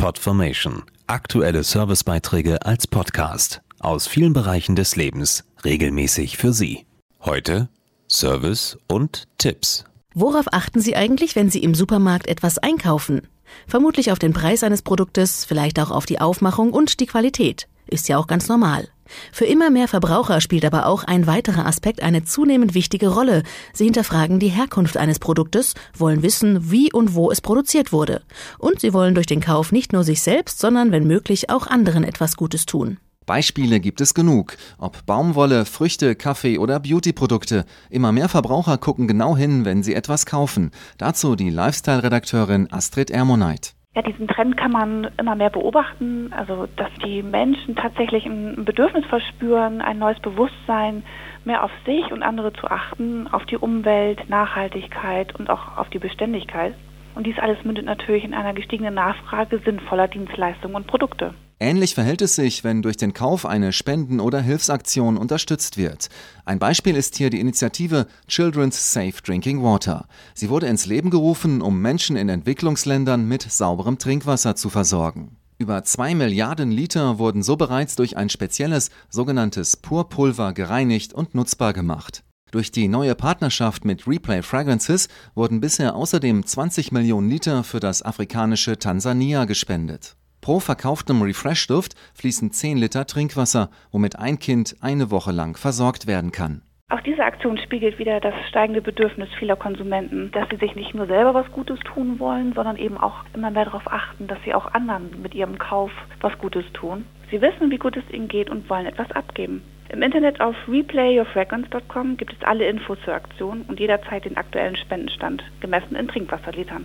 Podformation. Aktuelle Servicebeiträge als Podcast aus vielen Bereichen des Lebens regelmäßig für Sie. Heute Service und Tipps. Worauf achten Sie eigentlich, wenn Sie im Supermarkt etwas einkaufen? Vermutlich auf den Preis eines Produktes, vielleicht auch auf die Aufmachung und die Qualität. Ist ja auch ganz normal. Für immer mehr Verbraucher spielt aber auch ein weiterer Aspekt eine zunehmend wichtige Rolle. Sie hinterfragen die Herkunft eines Produktes, wollen wissen, wie und wo es produziert wurde. Und sie wollen durch den Kauf nicht nur sich selbst, sondern wenn möglich auch anderen etwas Gutes tun. Beispiele gibt es genug. Ob Baumwolle, Früchte, Kaffee oder Beautyprodukte. Immer mehr Verbraucher gucken genau hin, wenn sie etwas kaufen. Dazu die Lifestyle-Redakteurin Astrid Ermoneit. Ja, diesen Trend kann man immer mehr beobachten, also dass die Menschen tatsächlich ein Bedürfnis verspüren, ein neues Bewusstsein, mehr auf sich und andere zu achten, auf die Umwelt, Nachhaltigkeit und auch auf die Beständigkeit. Und dies alles mündet natürlich in einer gestiegenen Nachfrage sinnvoller Dienstleistungen und Produkte. Ähnlich verhält es sich, wenn durch den Kauf eine Spenden- oder Hilfsaktion unterstützt wird. Ein Beispiel ist hier die Initiative Children's Safe Drinking Water. Sie wurde ins Leben gerufen, um Menschen in Entwicklungsländern mit sauberem Trinkwasser zu versorgen. Über zwei Milliarden Liter wurden so bereits durch ein spezielles sogenanntes Purpulver gereinigt und nutzbar gemacht. Durch die neue Partnerschaft mit Replay Fragrances wurden bisher außerdem 20 Millionen Liter für das afrikanische Tansania gespendet. Pro verkauftem Refresh-Duft fließen 10 Liter Trinkwasser, womit ein Kind eine Woche lang versorgt werden kann. Auch diese Aktion spiegelt wieder das steigende Bedürfnis vieler Konsumenten, dass sie sich nicht nur selber was Gutes tun wollen, sondern eben auch immer mehr darauf achten, dass sie auch anderen mit ihrem Kauf was Gutes tun. Sie wissen, wie gut es ihnen geht und wollen etwas abgeben. Im Internet auf replayyourfragrance.com gibt es alle Infos zur Aktion und jederzeit den aktuellen Spendenstand, gemessen in Trinkwasserlitern.